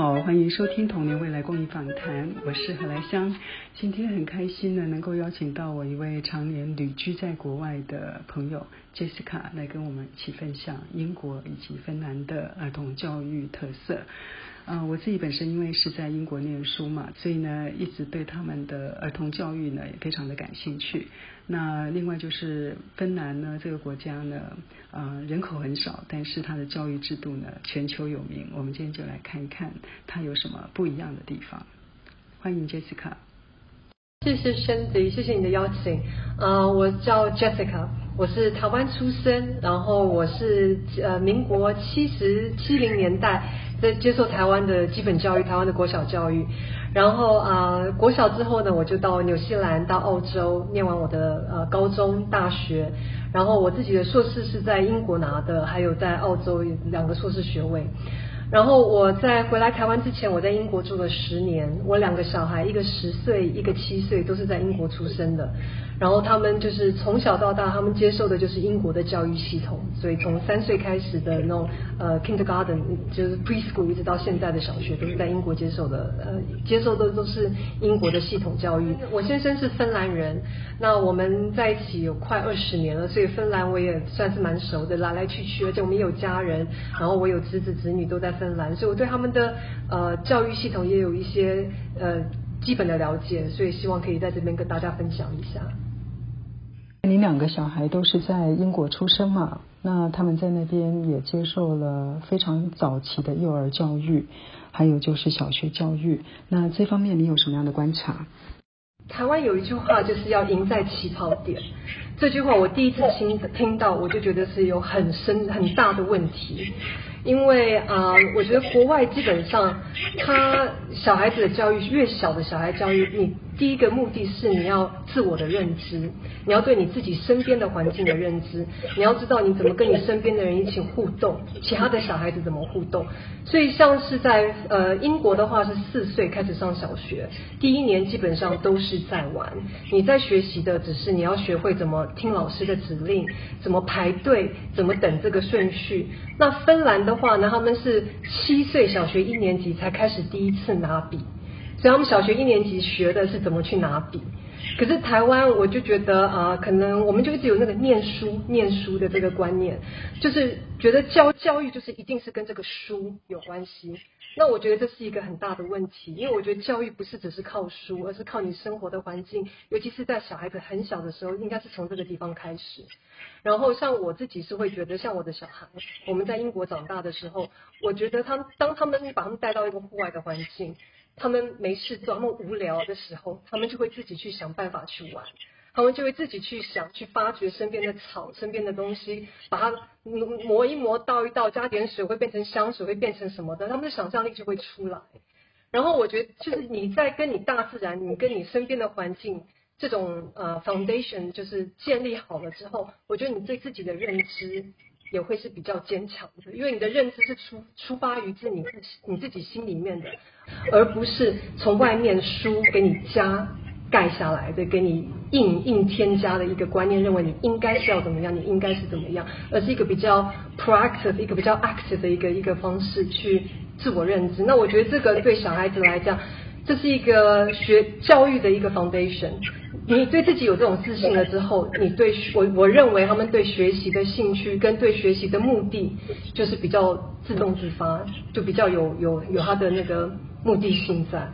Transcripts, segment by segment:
好，欢迎收听童年未来公益访谈，我是何来香。今天很开心呢，能够邀请到我一位常年旅居在国外的朋友 Jessica 来跟我们一起分享英国以及芬兰的儿童教育特色。啊，我自己本身因为是在英国念书嘛，所以呢，一直对他们的儿童教育呢也非常的感兴趣。那另外就是芬兰呢这个国家呢，呃，人口很少，但是它的教育制度呢全球有名。我们今天就来看一看它有什么不一样的地方。欢迎 Jessica。谢谢 Shandy，谢谢你的邀请。呃，我叫 Jessica，我是台湾出生，然后我是呃民国七十七零年代在接受台湾的基本教育，台湾的国小教育。然后啊，国小之后呢，我就到纽西兰、到澳洲念完我的呃高中、大学。然后我自己的硕士是在英国拿的，还有在澳洲两个硕士学位。然后我在回来台湾之前，我在英国住了十年。我两个小孩，一个十岁，一个七岁，都是在英国出生的。然后他们就是从小到大，他们接受的就是英国的教育系统。所以从三岁开始的那种呃 kindergarten，就是 preschool，一直到现在的小学，都是在英国接受的。呃，接受的都是英国的系统教育。我先生是芬兰人，那我们在一起有快二十年了，所以芬兰我也算是蛮熟的，来来去去，而且我们也有家人，然后我有侄子侄女都在芬兰，所以我对他们的呃教育系统也有一些呃基本的了解，所以希望可以在这边跟大家分享一下。你两个小孩都是在英国出生嘛？那他们在那边也接受了非常早期的幼儿教育，还有就是小学教育。那这方面你有什么样的观察？台湾有一句话就是要赢在起跑点，这句话我第一次听听到，我就觉得是有很深很大的问题。因为啊，我觉得国外基本上，他小孩子的教育越小的小孩教育你。第一个目的是你要自我的认知，你要对你自己身边的环境的认知，你要知道你怎么跟你身边的人一起互动，其他的小孩子怎么互动。所以像是在呃英国的话是四岁开始上小学，第一年基本上都是在玩，你在学习的只是你要学会怎么听老师的指令，怎么排队，怎么等这个顺序。那芬兰的话呢，他们是七岁小学一年级才开始第一次拿笔。所以，他们小学一年级学的是怎么去拿笔。可是台湾，我就觉得啊，可能我们就一直有那个念书、念书的这个观念，就是觉得教教育就是一定是跟这个书有关系。那我觉得这是一个很大的问题，因为我觉得教育不是只是靠书，而是靠你生活的环境，尤其是在小孩子很小的时候，应该是从这个地方开始。然后，像我自己是会觉得，像我的小孩，我们在英国长大的时候，我觉得他们当他们把他们带到一个户外的环境。他们没事做，他们无聊的时候，他们就会自己去想办法去玩，他们就会自己去想，去发掘身边的草、身边的东西，把它磨一磨、倒一倒，加点水会变成香水，会变成什么的，他们的想象力就会出来。然后我觉得，就是你在跟你大自然、你跟你身边的环境这种呃 foundation 就是建立好了之后，我觉得你对自己的认知。也会是比较坚强的，因为你的认知是出出发于自你自你自己心里面的，而不是从外面书给你加盖下来的，给你硬硬添加的一个观念，认为你应该是要怎么样，你应该是怎么样，而是一个比较 proactive 一个比较 active 的一个一个方式去自我认知。那我觉得这个对小孩子来讲，这是一个学教育的一个 foundation。你对自己有这种自信了之后，你对我我认为他们对学习的兴趣跟对学习的目的，就是比较自动自发，就比较有有有他的那个目的性在。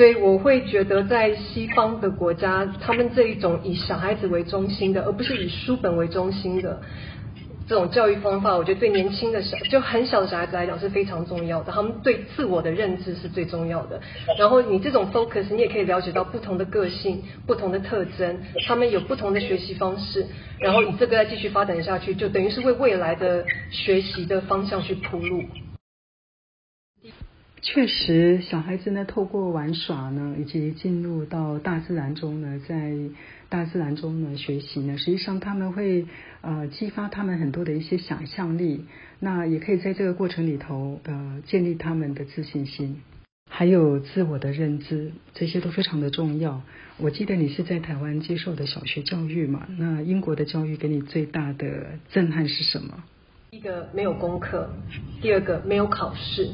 所以我会觉得在西方的国家，他们这一种以小孩子为中心的，而不是以书本为中心的。这种教育方法，我觉得对年轻的小就很小的小孩子来讲是非常重要的。他们对自我的认知是最重要的。然后你这种 focus，你也可以了解到不同的个性、不同的特征，他们有不同的学习方式。然后以这个再继续发展下去，就等于是为未来的学习的方向去铺路。确实，小孩子呢，透过玩耍呢，以及进入到大自然中呢，在大自然中呢学习呢，实际上他们会呃激发他们很多的一些想象力，那也可以在这个过程里头呃建立他们的自信心，还有自我的认知，这些都非常的重要。我记得你是在台湾接受的小学教育嘛？那英国的教育给你最大的震撼是什么？一个没有功课，第二个没有考试。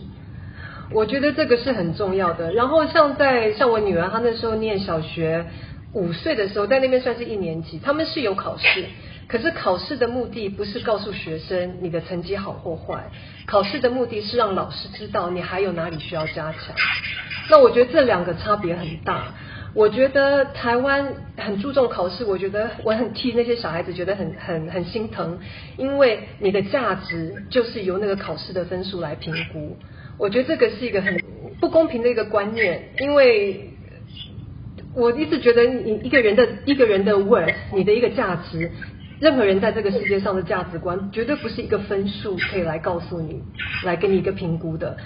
我觉得这个是很重要的。然后像在像我女儿，她那时候念小学五岁的时候，在那边算是一年级，他们是有考试，可是考试的目的不是告诉学生你的成绩好或坏，考试的目的是让老师知道你还有哪里需要加强。那我觉得这两个差别很大。我觉得台湾很注重考试，我觉得我很替那些小孩子觉得很很很心疼，因为你的价值就是由那个考试的分数来评估。我觉得这个是一个很不公平的一个观念，因为我一直觉得你一个人的一个人的 worth，你的一个价值，任何人在这个世界上的价值观，绝对不是一个分数可以来告诉你，来给你一个评估的。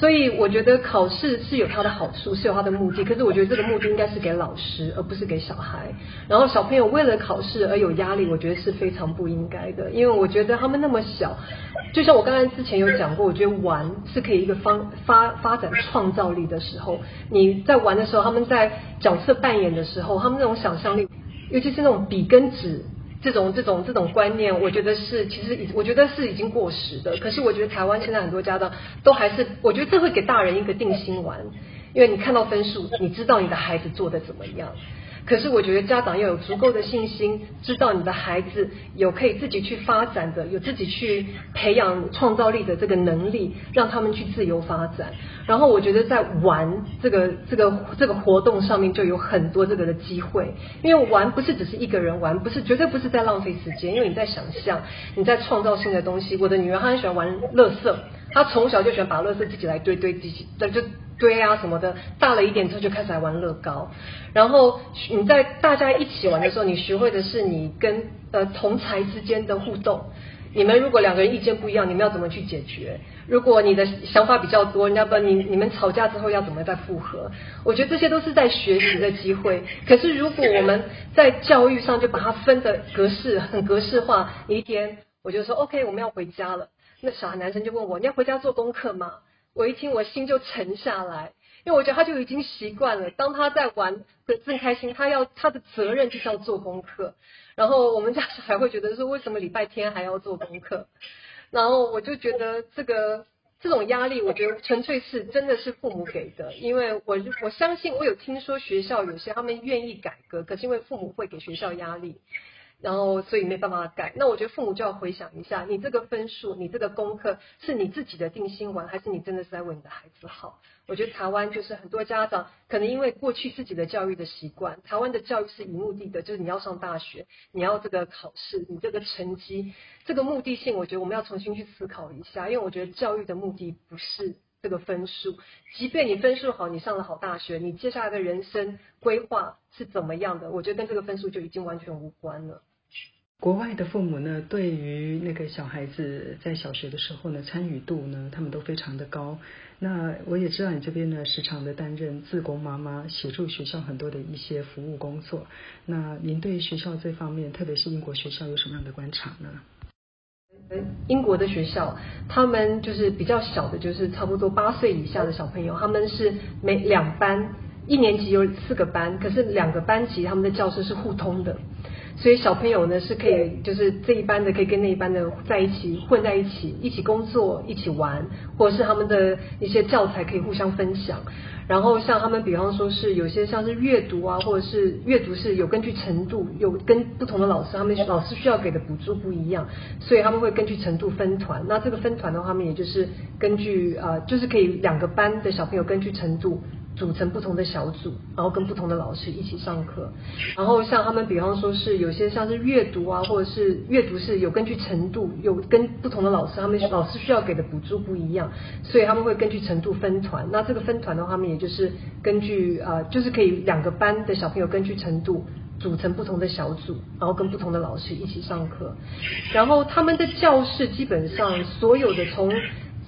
所以我觉得考试是有它的好处，是有它的目的。可是我觉得这个目的应该是给老师，而不是给小孩。然后小朋友为了考试而有压力，我觉得是非常不应该的。因为我觉得他们那么小，就像我刚才之前有讲过，我觉得玩是可以一个方发发展创造力的时候。你在玩的时候，他们在角色扮演的时候，他们那种想象力，尤其是那种笔跟纸。这种这种这种观念，我觉得是其实已我觉得是已经过时的。可是我觉得台湾现在很多家长都还是，我觉得这会给大人一个定心丸，因为你看到分数，你知道你的孩子做的怎么样。可是我觉得家长要有足够的信心，知道你的孩子有可以自己去发展的，有自己去培养创造力的这个能力，让他们去自由发展。然后我觉得在玩这个这个这个活动上面就有很多这个的机会，因为玩不是只是一个人玩，不是绝对不是在浪费时间，因为你在想象，你在创造性的东西。我的女儿她很喜欢玩乐色，他从小就喜欢把乐色自己来堆堆自己，对就。堆啊什么的，大了一点之后就开始来玩乐高。然后你在大家一起玩的时候，你学会的是你跟呃同才之间的互动。你们如果两个人意见不一样，你们要怎么去解决？如果你的想法比较多，人家不你你们吵架之后要怎么再复合？我觉得这些都是在学习的机会。可是如果我们在教育上就把它分的格式很格式化，一天我就说 OK，我们要回家了。那小孩男生就问我，你要回家做功课吗？我一听，我心就沉下来，因为我觉得他就已经习惯了。当他在玩的正开心，他要他的责任就是要做功课。然后我们家小孩会觉得说，为什么礼拜天还要做功课？然后我就觉得这个这种压力，我觉得纯粹是真的是父母给的。因为我我相信，我有听说学校有些他们愿意改革，可是因为父母会给学校压力。然后，所以没办法改。那我觉得父母就要回想一下，你这个分数，你这个功课，是你自己的定心丸，还是你真的是在为你的孩子好？我觉得台湾就是很多家长可能因为过去自己的教育的习惯，台湾的教育是以目的的，就是你要上大学，你要这个考试，你这个成绩，这个目的性，我觉得我们要重新去思考一下。因为我觉得教育的目的不是这个分数，即便你分数好，你上了好大学，你接下来的人生规划是怎么样的？我觉得跟这个分数就已经完全无关了。国外的父母呢，对于那个小孩子在小学的时候呢，参与度呢，他们都非常的高。那我也知道你这边呢，时常的担任自工妈妈，协助学校很多的一些服务工作。那您对学校这方面，特别是英国学校，有什么样的观察呢？英国的学校，他们就是比较小的，就是差不多八岁以下的小朋友，他们是每两班，一年级有四个班，可是两个班级他们的教室是互通的。所以小朋友呢是可以，就是这一班的可以跟那一班的在一起混在一起，一起工作，一起玩，或者是他们的一些教材可以互相分享。然后像他们，比方说是有些像是阅读啊，或者是阅读是有根据程度，有跟不同的老师，他们老师需要给的补助不一样，所以他们会根据程度分团。那这个分团的话，他们也就是根据呃，就是可以两个班的小朋友根据程度。组成不同的小组，然后跟不同的老师一起上课。然后像他们，比方说是有些像是阅读啊，或者是阅读是有根据程度，有跟不同的老师，他们老师需要给的补助不一样，所以他们会根据程度分团。那这个分团的话，他们也就是根据呃，就是可以两个班的小朋友根据程度组成不同的小组，然后跟不同的老师一起上课。然后他们的教室基本上所有的从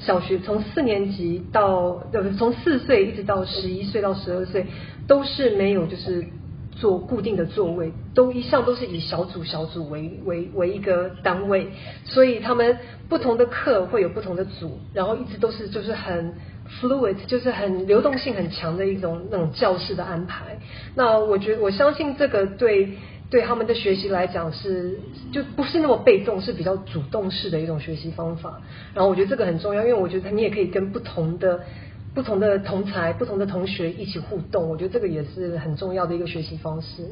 小学从四年级到呃从四岁一直到十一岁到十二岁都是没有就是坐固定的座位，都一向都是以小组小组为为为一个单位，所以他们不同的课会有不同的组，然后一直都是就是很 fluid，就是很流动性很强的一种那种教室的安排。那我觉得我相信这个对。对他们的学习来讲是就不是那么被动，是比较主动式的一种学习方法。然后我觉得这个很重要，因为我觉得你也可以跟不同的不同的同才、不同的同学一起互动，我觉得这个也是很重要的一个学习方式。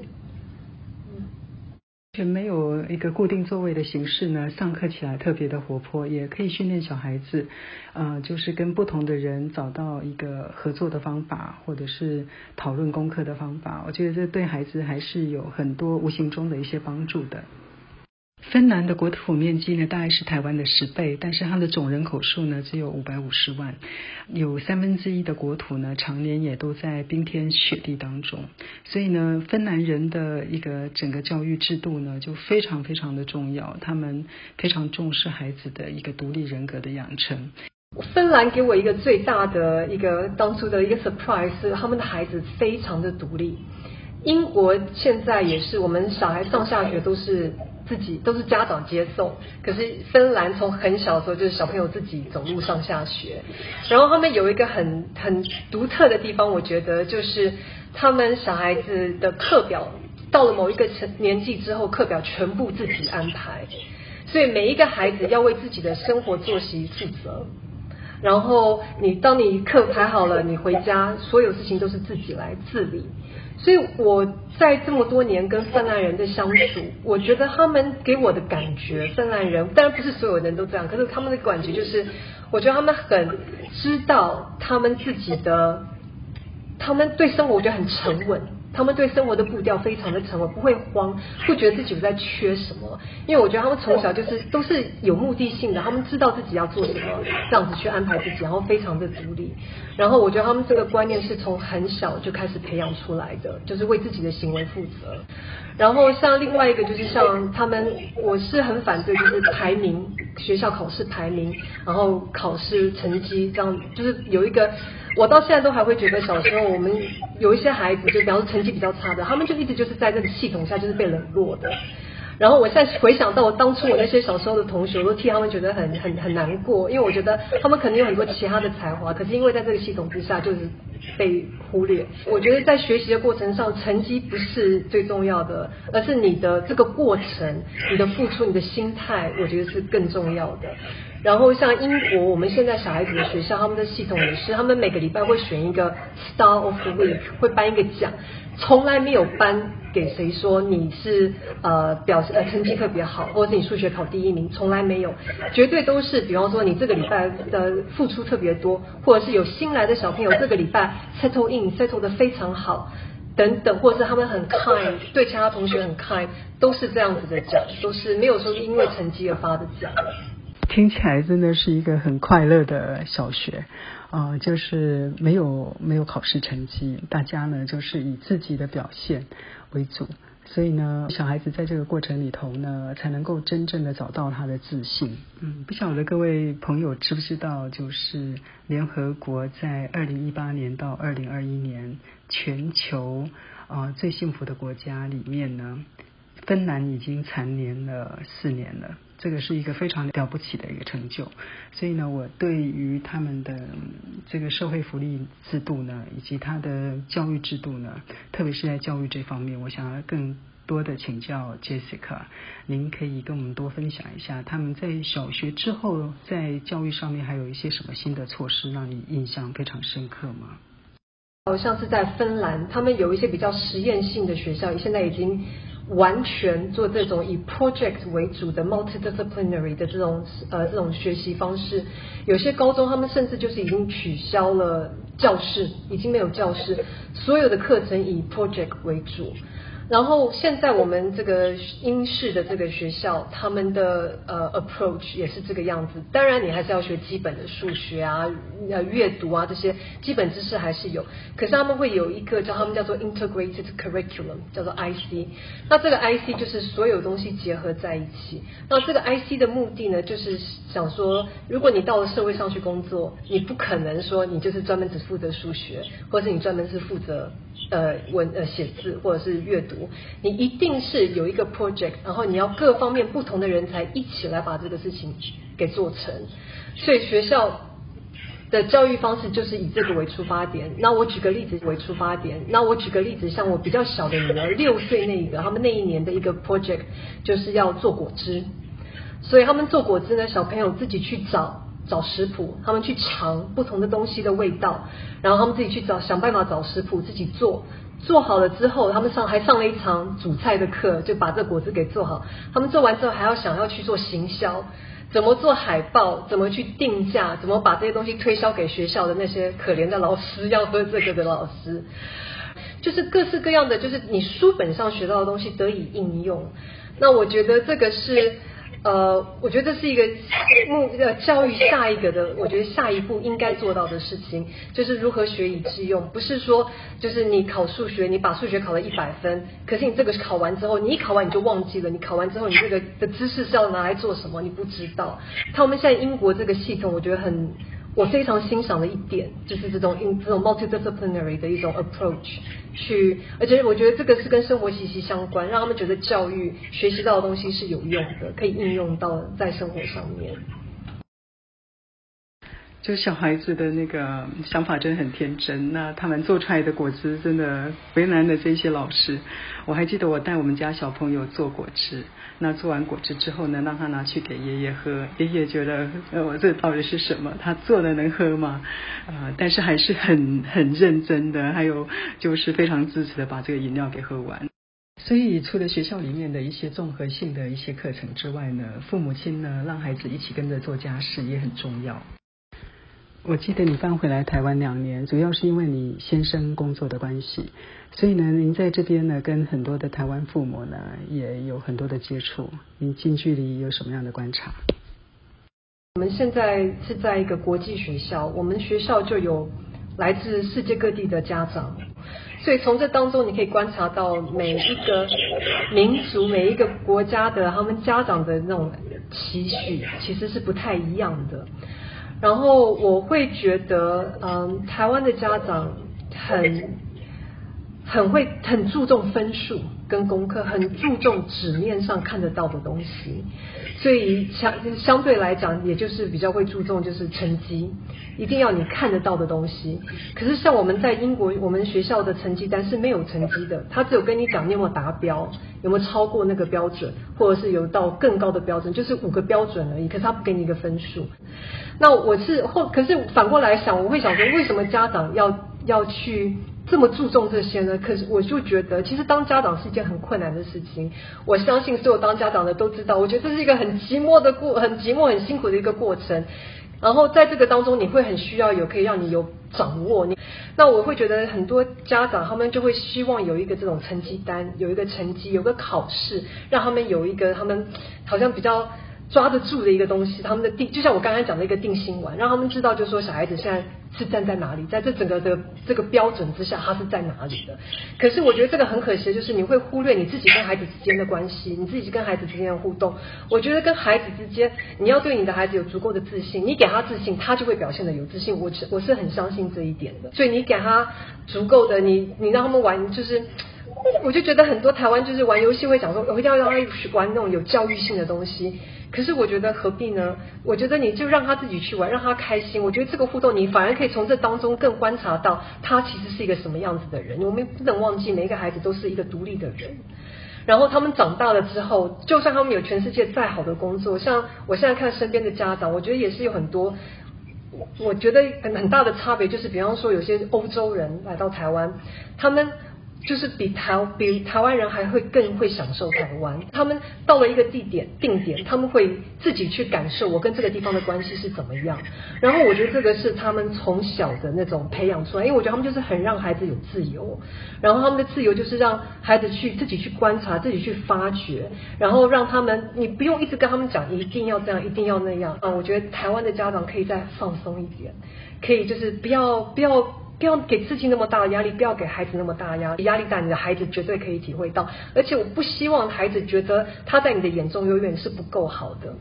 全没有一个固定座位的形式呢，上课起来特别的活泼，也可以训练小孩子，呃，就是跟不同的人找到一个合作的方法，或者是讨论功课的方法。我觉得这对孩子还是有很多无形中的一些帮助的。芬兰的国土面积呢，大概是台湾的十倍，但是它的总人口数呢只有五百五十万，有三分之一的国土呢常年也都在冰天雪地当中，所以呢，芬兰人的一个整个教育制度呢就非常非常的重要，他们非常重视孩子的一个独立人格的养成。芬兰给我一个最大的一个当初的一个 surprise 是他们的孩子非常的独立。英国现在也是，我们小孩上下学都是。自己都是家长接送，可是芬兰从很小的时候就是小朋友自己走路上下学，然后他们有一个很很独特的地方，我觉得就是他们小孩子的课表到了某一个成年纪之后，课表全部自己安排，所以每一个孩子要为自己的生活作息负责，然后你当你课排好了，你回家所有事情都是自己来自理。所以我在这么多年跟芬兰人的相处，我觉得他们给我的感觉，芬兰人当然不是所有人都这样，可是他们的感觉就是，我觉得他们很知道他们自己的，他们对生活我觉得很沉稳。他们对生活的步调非常的沉稳，不会慌，不觉得自己在缺什么。因为我觉得他们从小就是都是有目的性的，他们知道自己要做什么，这样子去安排自己，然后非常的独立。然后我觉得他们这个观念是从很小就开始培养出来的，就是为自己的行为负责。然后像另外一个就是像他们，我是很反对就是排名，学校考试排名，然后考试成绩这样，就是有一个。我到现在都还会觉得，小时候我们有一些孩子，就比方说成绩比较差的，他们就一直就是在这个系统下就是被冷落的。然后我现在回想到我当初我那些小时候的同学，我都替他们觉得很很很难过，因为我觉得他们可能有很多其他的才华，可是因为在这个系统之下就是被忽略。我觉得在学习的过程上，成绩不是最重要的，而是你的这个过程、你的付出、你的心态，我觉得是更重要的。然后像英国，我们现在小孩子的学校，他们的系统也是，他们每个礼拜会选一个 Star of the Week，会颁一个奖，从来没有颁给谁说你是呃表呃成绩特别好，或者是你数学考第一名，从来没有，绝对都是，比方说你这个礼拜的付出特别多，或者是有新来的小朋友这个礼拜 settle in settle 的非常好，等等，或者是他们很 kind，对其他同学很 kind，都是这样子的奖，都是没有说因为成绩而发的奖。听起来真的是一个很快乐的小学，啊，就是没有没有考试成绩，大家呢就是以自己的表现为主，所以呢，小孩子在这个过程里头呢，才能够真正的找到他的自信。嗯，不晓得各位朋友知不知道，就是联合国在二零一八年到二零二一年全球啊最幸福的国家里面呢，芬兰已经蝉联了四年了。这个是一个非常了不起的一个成就，所以呢，我对于他们的这个社会福利制度呢，以及他的教育制度呢，特别是在教育这方面，我想要更多的请教 Jessica，您可以跟我们多分享一下，他们在小学之后在教育上面还有一些什么新的措施，让你印象非常深刻吗？好像是在芬兰，他们有一些比较实验性的学校，现在已经。完全做这种以 project 为主的 multidisciplinary 的这种呃这种学习方式，有些高中他们甚至就是已经取消了教室，已经没有教室，所有的课程以 project 为主。然后现在我们这个英式的这个学校，他们的呃 approach 也是这个样子。当然，你还是要学基本的数学啊、呃阅读啊这些基本知识还是有。可是他们会有一个叫他们叫做 integrated curriculum，叫做 IC。那这个 IC 就是所有东西结合在一起。那这个 IC 的目的呢，就是想说，如果你到了社会上去工作，你不可能说你就是专门只负责数学，或者是你专门是负责。呃，文呃写字或者是阅读，你一定是有一个 project，然后你要各方面不同的人才一起来把这个事情给做成。所以学校的教育方式就是以这个为出发点。那我举个例子为出发点，那我举个例子，像我比较小的女儿六岁那一个，他们那一年的一个 project 就是要做果汁，所以他们做果汁呢，小朋友自己去找。找食谱，他们去尝不同的东西的味道，然后他们自己去找想办法找食谱自己做。做好了之后，他们上还上了一场煮菜的课，就把这果子给做好。他们做完之后，还要想要去做行销，怎么做海报，怎么去定价，怎么把这些东西推销给学校的那些可怜的老师，要喝这个的老师，就是各式各样的，就是你书本上学到的东西得以应用。那我觉得这个是。呃，我觉得这是一个 目呃教育下一个的，我觉得下一步应该做到的事情，就是如何学以致用。不是说就是你考数学，你把数学考了一百分，可是你这个考完之后，你一考完你就忘记了，你考完之后你这个的知识是要拿来做什么，你不知道。他们现在英国这个系统，我觉得很。我非常欣赏的一点就是这种 in 这种 multidisciplinary 的一种 approach，去，而且我觉得这个是跟生活息息相关，让他们觉得教育学习到的东西是有用的，可以应用到在生活上面。就小孩子的那个想法真的很天真，那他们做出来的果汁真的为难了这些老师。我还记得我带我们家小朋友做果汁，那做完果汁之后呢，让他拿去给爷爷喝，爷爷觉得呃我这到底是什么？他做的能喝吗？呃，但是还是很很认真的，还有就是非常支持的把这个饮料给喝完。所以除了学校里面的一些综合性的一些课程之外呢，父母亲呢让孩子一起跟着做家事也很重要。我记得你搬回来台湾两年，主要是因为你先生工作的关系，所以呢，您在这边呢，跟很多的台湾父母呢，也有很多的接触。您近距离有什么样的观察？我们现在是在一个国际学校，我们学校就有来自世界各地的家长，所以从这当中你可以观察到每一个民族、每一个国家的他们家长的那种期许，其实是不太一样的。然后我会觉得，嗯，台湾的家长很很会很注重分数跟功课，很注重纸面上看得到的东西，所以相相对来讲，也就是比较会注重就是成绩，一定要你看得到的东西。可是像我们在英国，我们学校的成绩单是没有成绩的，他只有跟你讲你有没有达标，有没有超过那个标准，或者是有到更高的标准，就是五个标准而已。可是他不给你一个分数。那我是或可是反过来想，我会想说，为什么家长要要去这么注重这些呢？可是我就觉得，其实当家长是一件很困难的事情。我相信所有当家长的都知道，我觉得这是一个很寂寞的过，很寂寞、很辛苦的一个过程。然后在这个当中，你会很需要有可以让你有掌握你。那我会觉得很多家长他们就会希望有一个这种成绩单，有一个成绩，有个考试，让他们有一个他们好像比较。抓得住的一个东西，他们的定就像我刚才讲的一个定心丸，让他们知道，就说小孩子现在是站在哪里，在这整个的这个标准之下，他是在哪里的。可是我觉得这个很可惜，就是你会忽略你自己跟孩子之间的关系，你自己跟孩子之间的互动。我觉得跟孩子之间，你要对你的孩子有足够的自信，你给他自信，他就会表现的有自信。我我是很相信这一点的。所以你给他足够的，你你让他们玩，就是我就觉得很多台湾就是玩游戏会讲说，我一定要让他去玩那种有教育性的东西。可是我觉得何必呢？我觉得你就让他自己去玩，让他开心。我觉得这个互动，你反而可以从这当中更观察到他其实是一个什么样子的人。我们不能忘记，每一个孩子都是一个独立的人。然后他们长大了之后，就算他们有全世界再好的工作，像我现在看身边的家长，我觉得也是有很多，我觉得很很大的差别，就是比方说有些欧洲人来到台湾，他们。就是比台比台湾人还会更会享受台湾。他们到了一个地点定点，他们会自己去感受我跟这个地方的关系是怎么样。然后我觉得这个是他们从小的那种培养出来，因为我觉得他们就是很让孩子有自由。然后他们的自由就是让孩子去自己去观察，自己去发掘，然后让他们你不用一直跟他们讲一定要这样，一定要那样啊。我觉得台湾的家长可以再放松一点，可以就是不要不要。不要给自己那么大的压力，不要给孩子那么大压力。压力大，你的孩子绝对可以体会到。而且我不希望孩子觉得他在你的眼中永远是不够好的，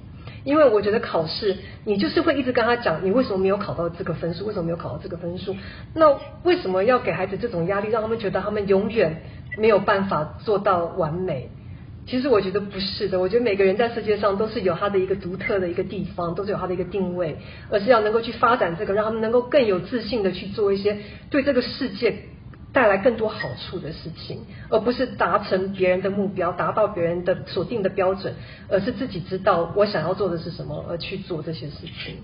因为我觉得考试你就是会一直跟他讲，你为什么没有考到这个分数？为什么没有考到这个分数？那为什么要给孩子这种压力，让他们觉得他们永远没有办法做到完美？其实我觉得不是的，我觉得每个人在世界上都是有他的一个独特的一个地方，都是有他的一个定位，而是要能够去发展这个，让他们能够更有自信的去做一些对这个世界带来更多好处的事情，而不是达成别人的目标，达到别人的所定的标准，而是自己知道我想要做的是什么而去做这些事情。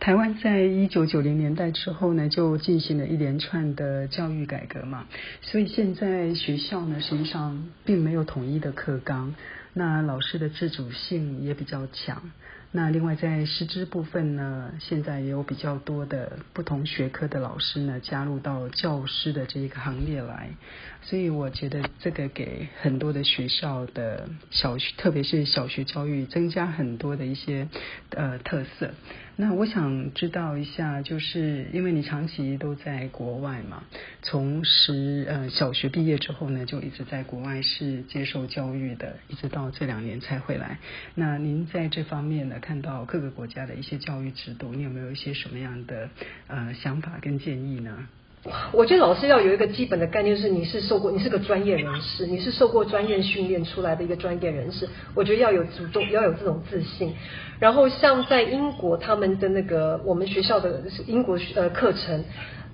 台湾在一九九零年代之后呢，就进行了一连串的教育改革嘛，所以现在学校呢，实际上并没有统一的课纲，那老师的自主性也比较强。那另外在师资部分呢，现在也有比较多的不同学科的老师呢加入到教师的这一个行列来，所以我觉得这个给很多的学校的小学，特别是小学教育增加很多的一些呃特色。那我想知道一下，就是因为你长期都在国外嘛，从十呃小学毕业之后呢，就一直在国外是接受教育的，一直到这两年才回来。那您在这方面呢，看到各个国家的一些教育制度，你有没有一些什么样的呃想法跟建议呢？我觉得老师要有一个基本的概念，就是你是受过，你是个专业人士，你是受过专业训练出来的一个专业人士。我觉得要有主动，要有这种自信。然后像在英国，他们的那个我们学校的英国呃课程，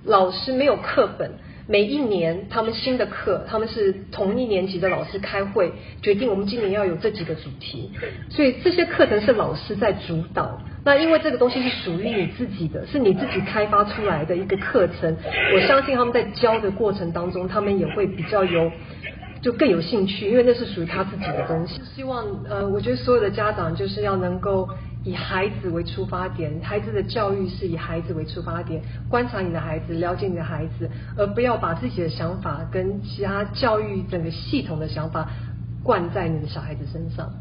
老师没有课本。每一年他们新的课，他们是同一年级的老师开会决定，我们今年要有这几个主题，所以这些课程是老师在主导。那因为这个东西是属于你自己的，是你自己开发出来的一个课程，我相信他们在教的过程当中，他们也会比较有。就更有兴趣，因为那是属于他自己的东西。希望呃，我觉得所有的家长就是要能够以孩子为出发点，孩子的教育是以孩子为出发点，观察你的孩子，了解你的孩子，而不要把自己的想法跟其他教育整个系统的想法灌在你的小孩子身上。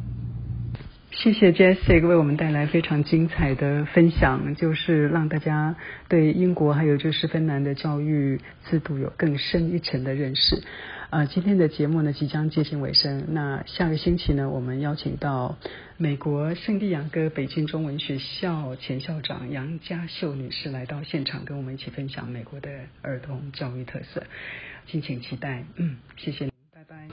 谢谢 Jessica 为我们带来非常精彩的分享，就是让大家对英国还有就是芬兰的教育制度有更深一层的认识。啊，今天的节目呢即将接近尾声。那下个星期呢，我们邀请到美国圣地亚哥北京中文学校前校长杨家秀女士来到现场，跟我们一起分享美国的儿童教育特色，敬请期待。嗯，谢谢。拜拜